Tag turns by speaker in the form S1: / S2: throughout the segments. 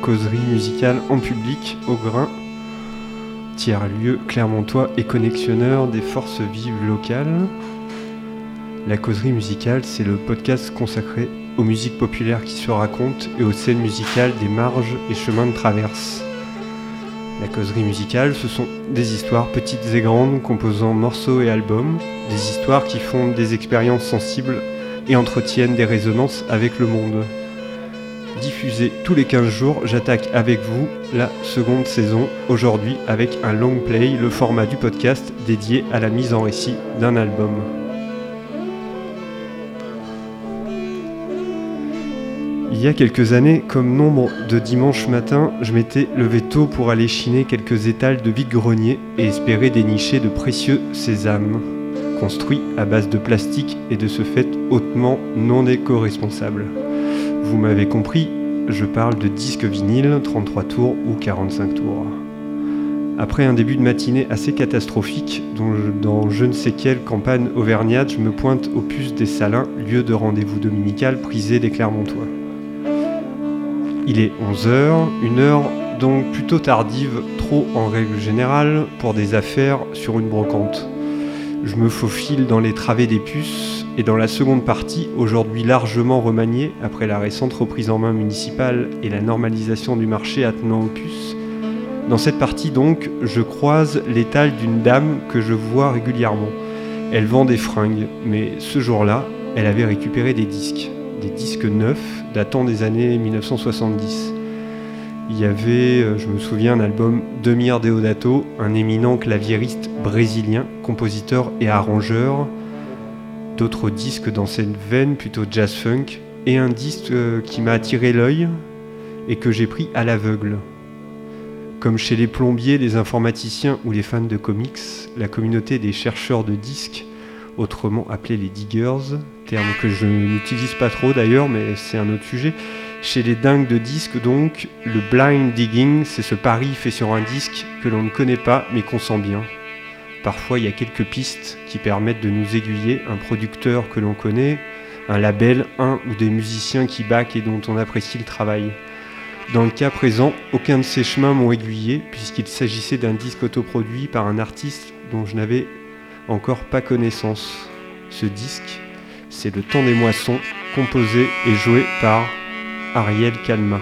S1: causerie musicale en public au Grain, tiers-lieu clermontois et connexionneur des forces vives locales. La causerie musicale, c'est le podcast consacré aux musiques populaires qui se racontent et aux scènes musicales des marges et chemins de traverse. La causerie musicale, ce sont des histoires petites et grandes composant morceaux et albums, des histoires qui font des expériences sensibles et entretiennent des résonances avec le monde. Diffusé tous les 15 jours, j'attaque avec vous la seconde saison, aujourd'hui avec un long play, le format du podcast dédié à la mise en récit d'un album. Il y a quelques années, comme nombre de dimanches matins, je m'étais levé tôt pour aller chiner quelques étals de vide-grenier et espérer dénicher de précieux sésames, construits à base de plastique et de ce fait hautement non éco-responsables. Vous m'avez compris, je parle de disques vinyles 33 tours ou 45 tours. Après un début de matinée assez catastrophique, dans je ne sais quelle campagne auvergnate, je me pointe au puce des Salins, lieu de rendez-vous dominical prisé des Clermontois. Il est 11h, une heure donc plutôt tardive, trop en règle générale, pour des affaires sur une brocante. Je me faufile dans les travées des puces et dans la seconde partie, aujourd'hui largement remaniée après la récente reprise en main municipale et la normalisation du marché attenant puces. Dans cette partie donc, je croise l'étal d'une dame que je vois régulièrement. Elle vend des fringues, mais ce jour-là, elle avait récupéré des disques des disques neufs datant des années 1970. Il y avait, euh, je me souviens, un album de Deodato, un éminent claviériste brésilien, compositeur et arrangeur, d'autres disques dans cette veine plutôt jazz-funk, et un disque euh, qui m'a attiré l'œil et que j'ai pris à l'aveugle. Comme chez les plombiers, les informaticiens ou les fans de comics, la communauté des chercheurs de disques autrement appelés les diggers, terme que je n'utilise pas trop d'ailleurs, mais c'est un autre sujet. Chez les dingues de disques, donc, le blind digging, c'est ce pari fait sur un disque que l'on ne connaît pas mais qu'on sent bien. Parfois, il y a quelques pistes qui permettent de nous aiguiller, un producteur que l'on connaît, un label, un ou des musiciens qui back et dont on apprécie le travail. Dans le cas présent, aucun de ces chemins m'ont aiguillé, puisqu'il s'agissait d'un disque autoproduit par un artiste dont je n'avais encore pas connaissance. Ce disque, c'est Le temps des moissons, composé et joué par Ariel Calma.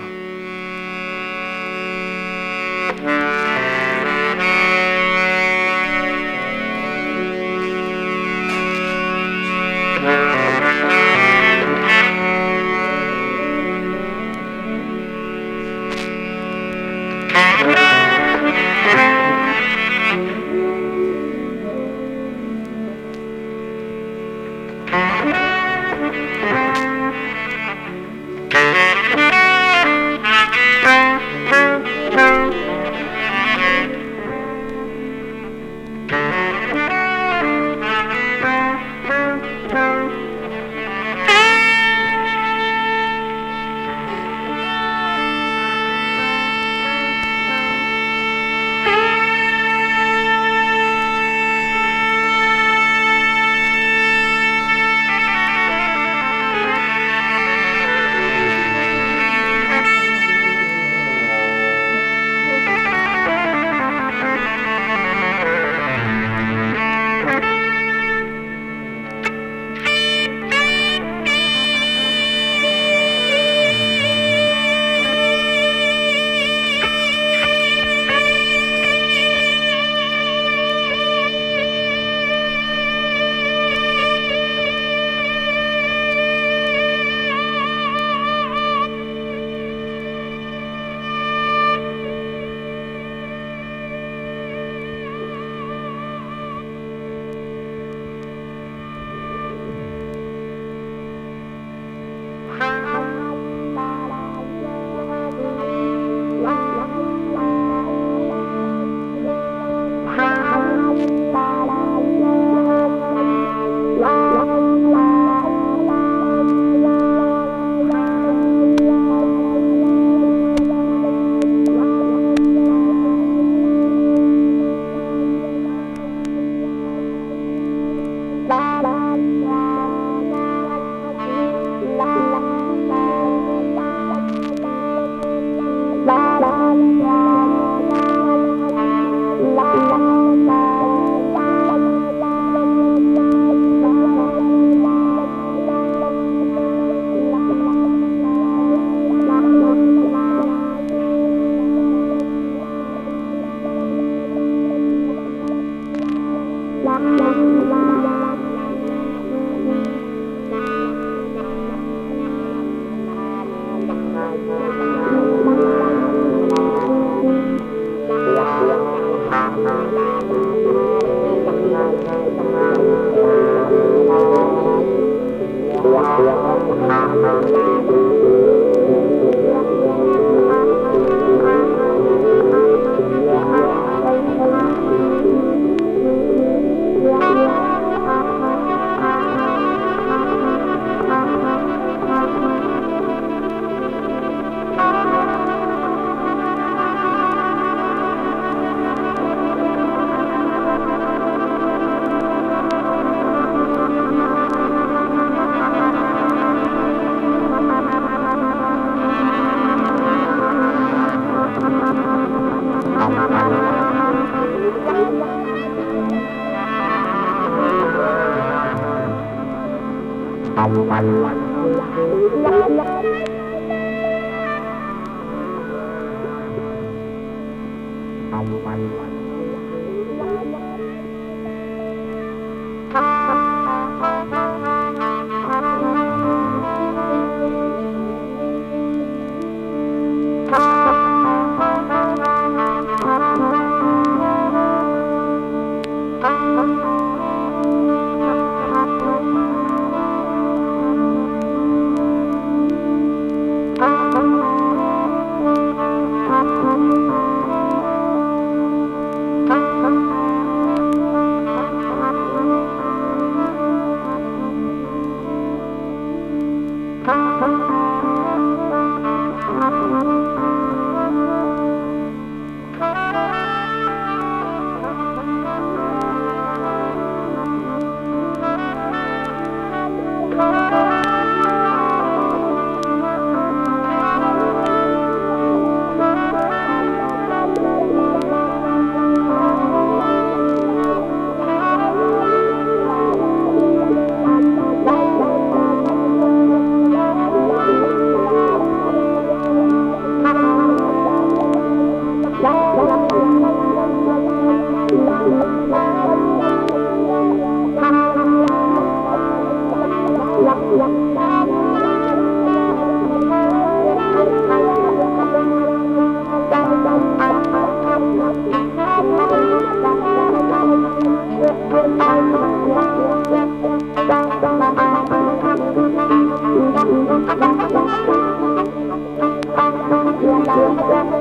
S1: Thank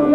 S1: you.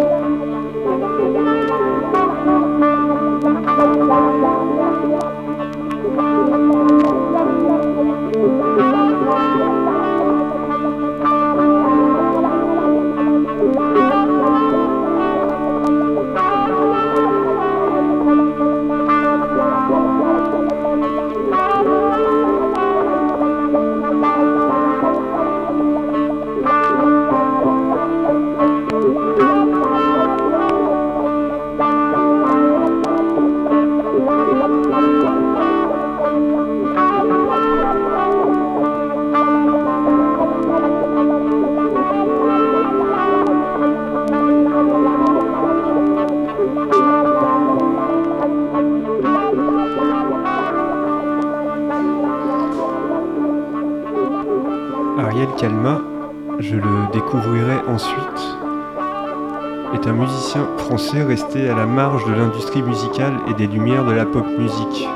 S1: Resté à la marge de l'industrie musicale et des lumières de la pop music.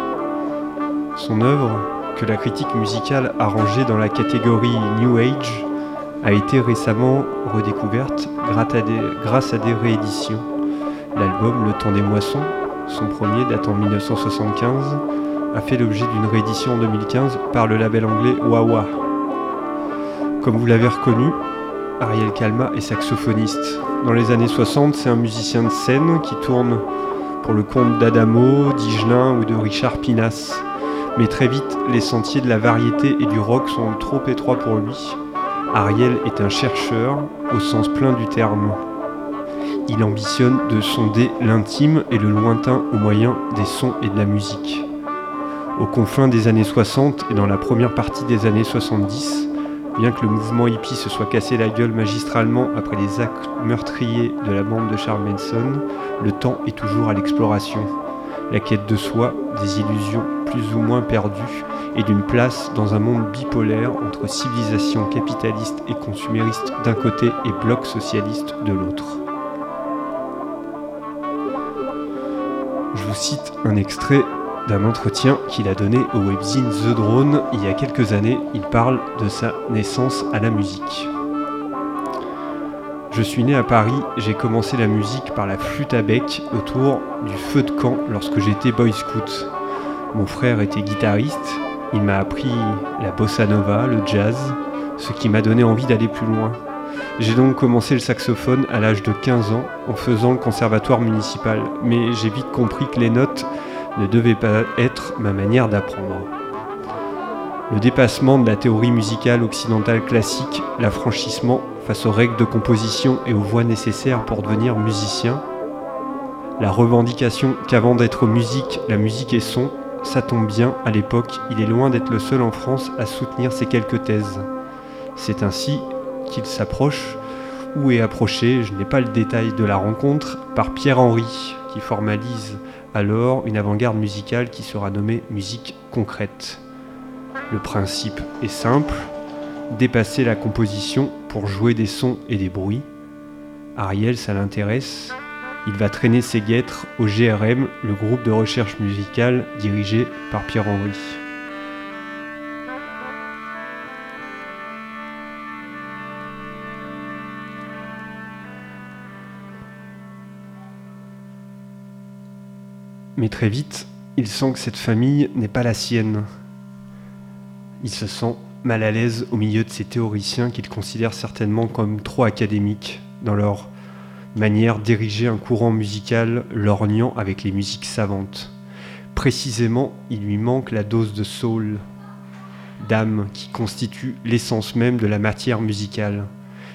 S1: Son œuvre, que la critique musicale a rangée dans la catégorie New Age, a été récemment redécouverte grâce à des rééditions. L'album Le Temps des Moissons, son premier datant 1975, a fait l'objet d'une réédition en 2015 par le label anglais Wawa. Comme vous l'avez reconnu, Ariel Kalma est saxophoniste. Dans les années 60, c'est un musicien de scène qui tourne pour le compte d'Adamo, d'Igelin ou de Richard Pinas. Mais très vite, les sentiers de la variété et du rock sont trop étroits pour lui. Ariel est un chercheur au sens plein du terme. Il ambitionne de sonder l'intime et le lointain au moyen des sons et de la musique. Aux confins des années 60 et dans la première partie des années 70, Bien que le mouvement hippie se soit cassé la gueule magistralement après les actes meurtriers de la bande de Charles Manson, le temps est toujours à l'exploration. la quête de soi, des illusions plus ou moins perdues et d'une place dans un monde bipolaire entre civilisation capitaliste et consumériste d'un côté et bloc socialiste de l'autre. Je vous cite un extrait d'un entretien qu'il a donné au webzine The Drone il y a quelques années. Il parle de sa naissance à la musique. Je suis né à Paris, j'ai commencé la musique par la flûte à bec autour du feu de camp lorsque j'étais boy scout. Mon frère était guitariste, il m'a appris la bossa nova, le jazz, ce qui m'a donné envie d'aller plus loin. J'ai donc commencé le saxophone à l'âge de 15 ans en faisant le conservatoire municipal, mais j'ai vite compris que les notes ne devaient pas être ma manière d'apprendre. Le dépassement de la théorie musicale occidentale classique, l'affranchissement face aux règles de composition et aux voix nécessaires pour devenir musicien, la revendication qu'avant d'être musique, la musique est son, ça tombe bien, à l'époque, il est loin d'être le seul en France à soutenir ces quelques thèses. C'est ainsi qu'il s'approche, ou est approché, je n'ai pas le détail de la rencontre, par Pierre-Henry, qui formalise alors une avant-garde musicale qui sera nommée musique concrète. Le principe est simple, dépasser la composition pour jouer des sons et des bruits. Ariel, ça l'intéresse, il va traîner ses guêtres au GRM, le groupe de recherche musicale dirigé par Pierre-Henry. Mais très vite, il sent que cette famille n'est pas la sienne. Il se sent mal à l'aise au milieu de ces théoriciens qu'il considère certainement comme trop académiques dans leur manière d'ériger un courant musical lorgnant avec les musiques savantes. Précisément, il lui manque la dose de soul, d'âme qui constitue l'essence même de la matière musicale.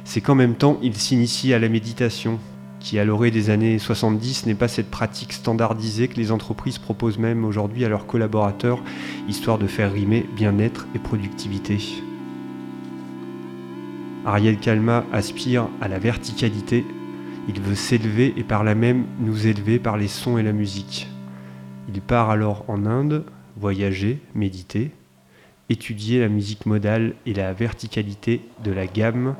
S1: C'est qu'en même temps, il s'initie à la méditation, qui à l'orée des années 70 n'est pas cette pratique standardisée que les entreprises proposent même aujourd'hui à leurs collaborateurs, histoire de faire rimer bien-être et productivité. Ariel Kalma aspire à la verticalité il veut s'élever et par là même nous élever par les sons et la musique. Il part alors en Inde, voyager, méditer, étudier la musique modale et la verticalité de la gamme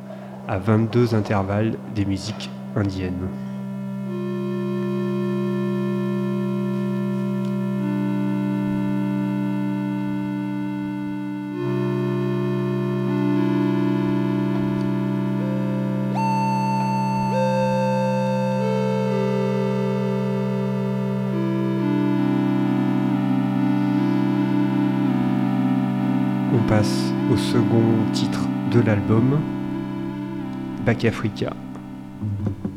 S1: à 22 intervalles des musiques indiennes. au second titre de l'album, Back Africa.
S2: Thank you.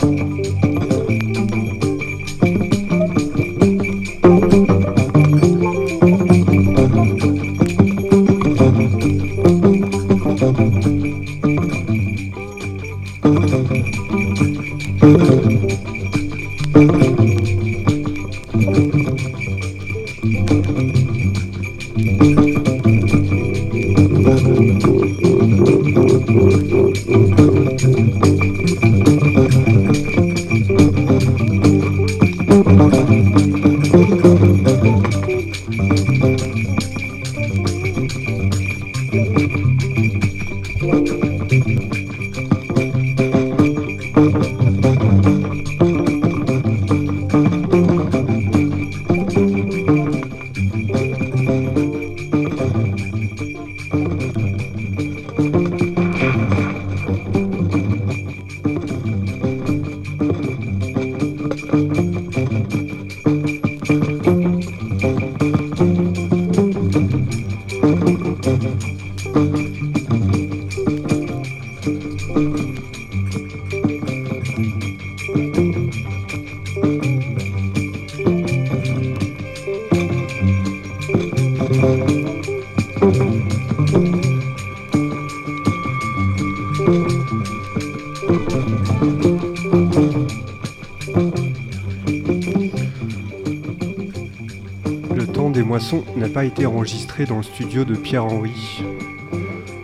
S1: you n'a pas été enregistré dans le studio de Pierre-Henri.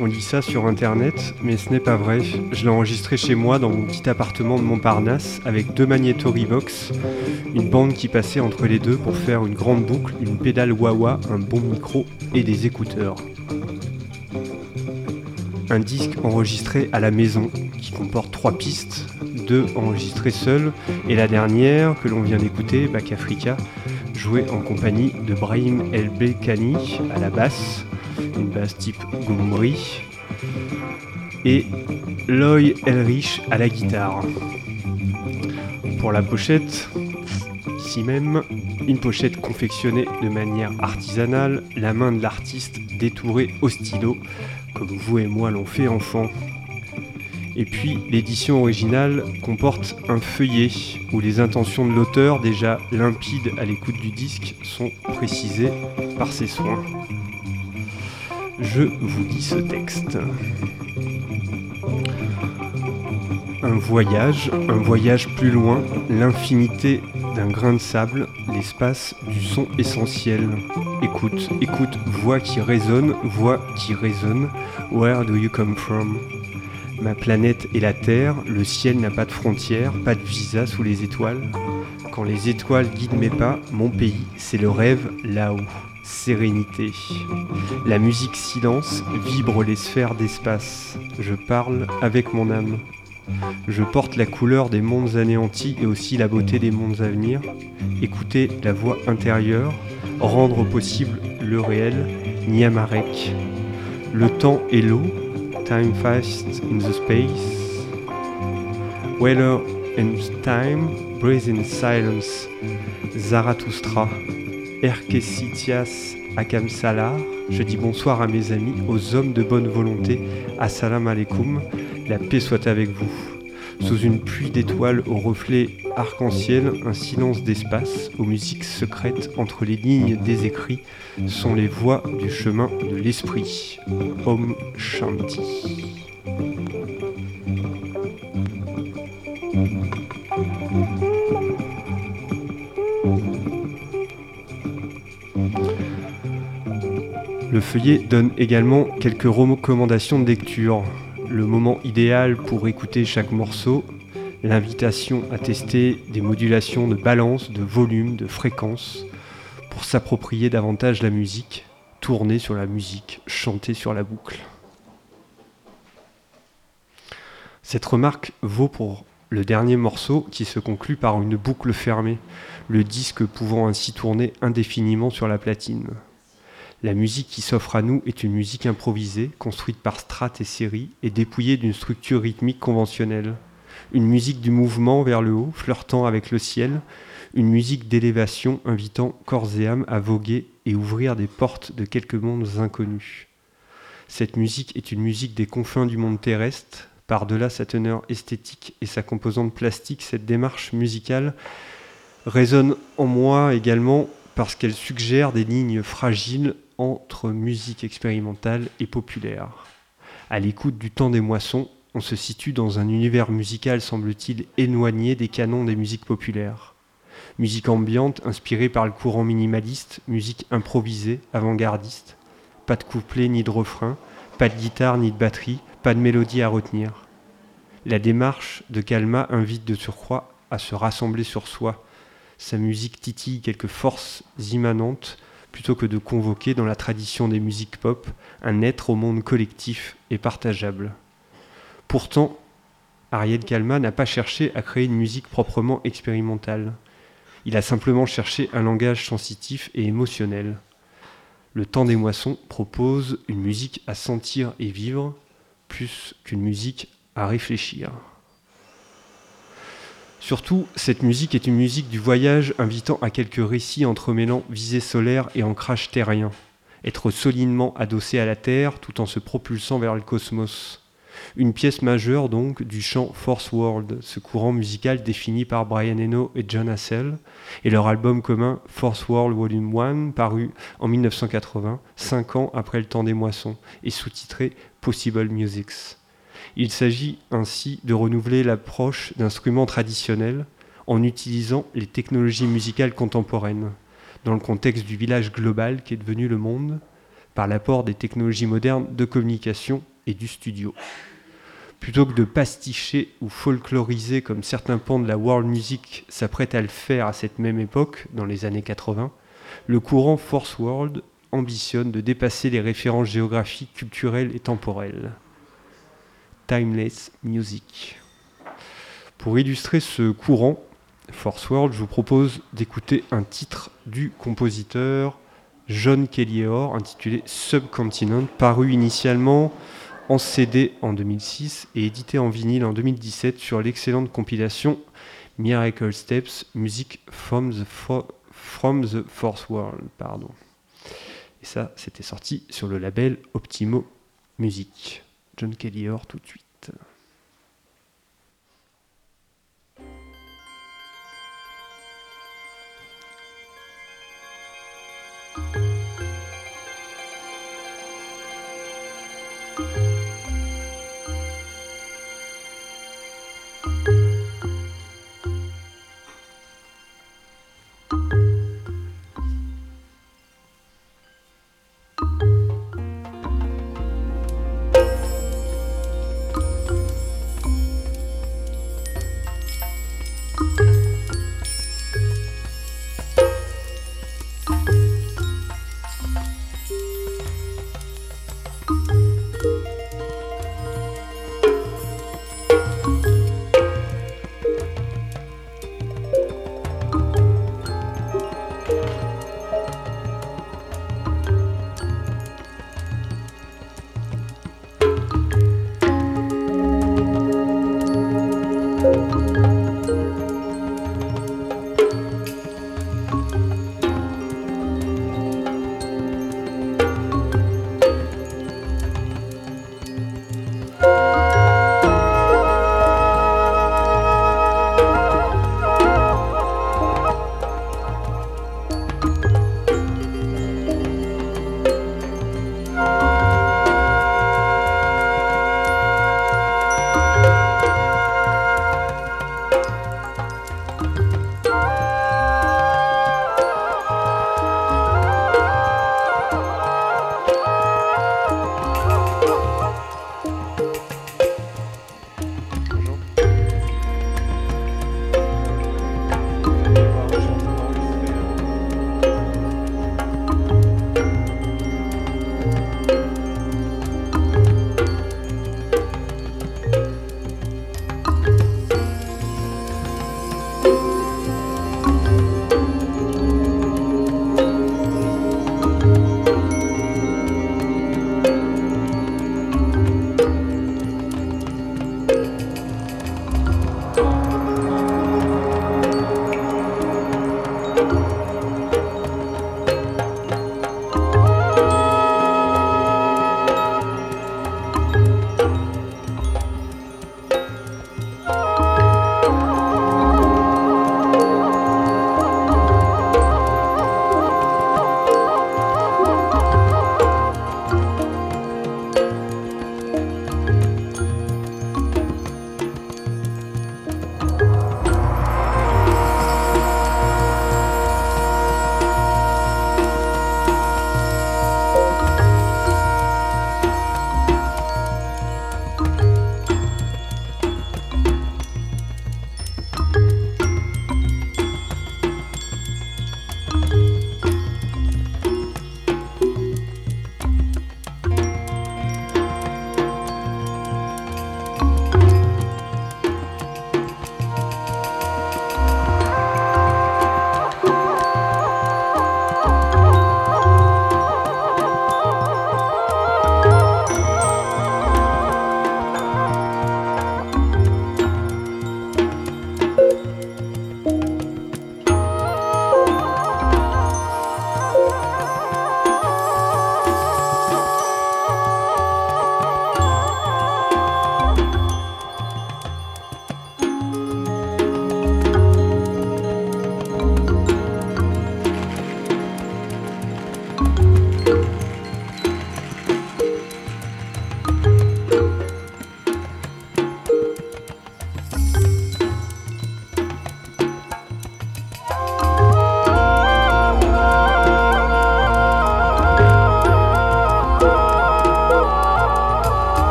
S1: On lit ça sur internet, mais ce n'est pas vrai. Je l'ai enregistré chez moi dans mon petit appartement de Montparnasse avec deux magnéto-Revox, une bande qui passait entre les deux pour faire une grande boucle, une pédale wah un bon micro et des écouteurs. Un disque enregistré à la maison qui comporte trois pistes, deux enregistrées seules et la dernière que l'on vient d'écouter, Back Africa, joué en compagnie de Brahim El Belkani à la basse, une basse type Goumbri, et Loy Elrich à la guitare. Pour la pochette, ici même, une pochette confectionnée de manière artisanale, la main de l'artiste détourée au stylo, comme vous et moi l'ont fait enfant. Et puis l'édition originale comporte un feuillet où les intentions de l'auteur, déjà limpides à l'écoute du disque, sont précisées par ses soins. Je vous dis ce texte. Voyage, un voyage plus loin, l'infinité d'un grain de sable, l'espace du son essentiel. Écoute, écoute, voix qui résonne, voix qui résonne. Where do you come from? Ma planète est la Terre, le ciel n'a pas de frontières, pas de visa sous les étoiles. Quand les étoiles guident mes pas, mon pays, c'est le rêve là-haut. Sérénité. La musique silence vibre les sphères d'espace. Je parle avec mon âme. Je porte la couleur des mondes anéantis et aussi la beauté des mondes à venir. Écouter la voix intérieure, rendre possible le réel, Niamarek. Le temps est l'eau, time fast in the space. Weather and time, breathe in silence, Zarathustra. Erkesitias Akam Salar. Je dis bonsoir à mes amis, aux hommes de bonne volonté. Assalamu alaikum, la paix soit avec vous. Sous une pluie d'étoiles aux reflets arc-en-ciel, un silence d'espace, aux musiques secrètes entre les lignes des écrits, sont les voix du chemin de l'esprit. Om Shanti. Le feuillet donne également quelques recommandations de lecture. Le moment idéal pour écouter chaque morceau, l'invitation à tester des modulations de balance, de volume, de fréquence, pour s'approprier davantage la musique, tourner sur la musique, chanter sur la boucle. Cette remarque vaut pour le dernier morceau qui se conclut par une boucle fermée, le disque pouvant ainsi tourner indéfiniment sur la platine. La musique qui s'offre à nous est une musique improvisée, construite par strates et séries, et dépouillée d'une structure rythmique conventionnelle. Une musique du mouvement vers le haut, flirtant avec le ciel, une musique d'élévation invitant corps et âme à voguer et ouvrir des portes de quelques mondes inconnus. Cette musique est une musique des confins du monde terrestre. Par-delà sa teneur esthétique et sa composante plastique, cette démarche musicale résonne en moi également parce qu'elle suggère des lignes fragiles entre musique expérimentale et populaire. À l'écoute du temps des moissons, on se situe dans un univers musical, semble-t-il, éloigné des canons des musiques populaires. Musique ambiante, inspirée par le courant minimaliste, musique improvisée, avant-gardiste, pas de couplet ni de refrain, pas de guitare ni de batterie, pas de mélodie à retenir. La démarche de Kalma invite de surcroît à se rassembler sur soi. Sa musique titille quelques forces immanentes plutôt que de convoquer dans la tradition des musiques pop un être au monde collectif et partageable. Pourtant, Ariel Kalma n'a pas cherché à créer une musique proprement expérimentale. Il a simplement cherché un langage sensitif et émotionnel. Le temps des moissons propose une musique à sentir et vivre plus qu'une musique à réfléchir. Surtout, cette musique est une musique du voyage invitant à quelques récits entremêlant visée solaire et ancrage terrien. Être solidement adossé à la Terre tout en se propulsant vers le cosmos. Une pièce majeure donc du chant Force World, ce courant musical défini par Brian Eno et John Hassell, et leur album commun Force World Volume 1, paru en 1980, cinq ans après le temps des moissons, et sous-titré Possible Musics. Il s'agit ainsi de renouveler l'approche d'instruments traditionnels en utilisant les technologies musicales contemporaines, dans le contexte du village global qui est devenu le monde, par l'apport des technologies modernes de communication et du studio. Plutôt que de pasticher ou folkloriser comme certains pans de la world music s'apprêtent à le faire à cette même époque, dans les années 80, le courant Force World ambitionne de dépasser les références géographiques, culturelles et temporelles. Timeless Music. Pour illustrer ce courant, Force World, je vous propose d'écouter un titre du compositeur John Kelly-Or intitulé Subcontinent, paru initialement en CD en 2006 et édité en vinyle en 2017 sur l'excellente compilation Miracle Steps, the, from the Force World. Pardon. Et ça, c'était sorti sur le label Optimo Music. John Kelly Or tout de suite.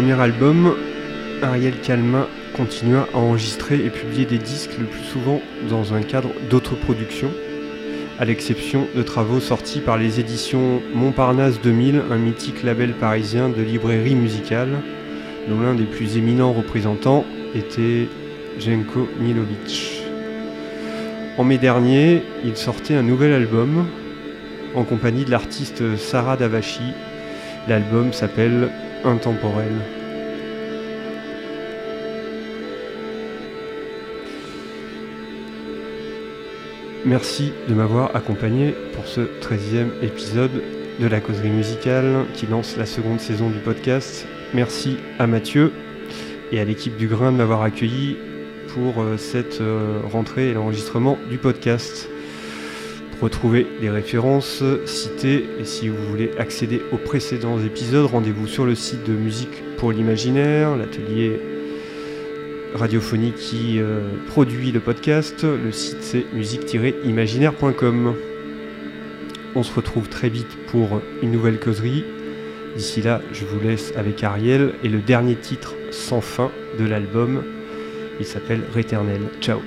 S1: Premier album, Ariel Calma continua à enregistrer et publier des disques le plus souvent dans un cadre d'autoproduction, à l'exception de travaux sortis par les éditions Montparnasse 2000, un mythique label parisien de librairie musicale, dont l'un des plus éminents représentants était Jenko Milovic. En mai dernier, il sortait un nouvel album en compagnie de l'artiste Sarah Davachi. L'album s'appelle Intemporel. Merci de m'avoir accompagné pour ce 13e épisode de la causerie musicale qui lance la seconde saison du podcast. Merci à Mathieu et à l'équipe du Grain de m'avoir accueilli pour euh, cette euh, rentrée et l'enregistrement du podcast. Pour retrouver les références citées et si vous voulez accéder aux précédents épisodes, rendez-vous sur le site de Musique pour l'imaginaire, l'atelier radiophonique qui euh, produit le podcast. Le site c'est musique-imaginaire.com. On se retrouve très vite pour une nouvelle causerie. D'ici là, je vous laisse avec Ariel et le dernier titre sans fin de l'album. Il s'appelle Réternel. Ciao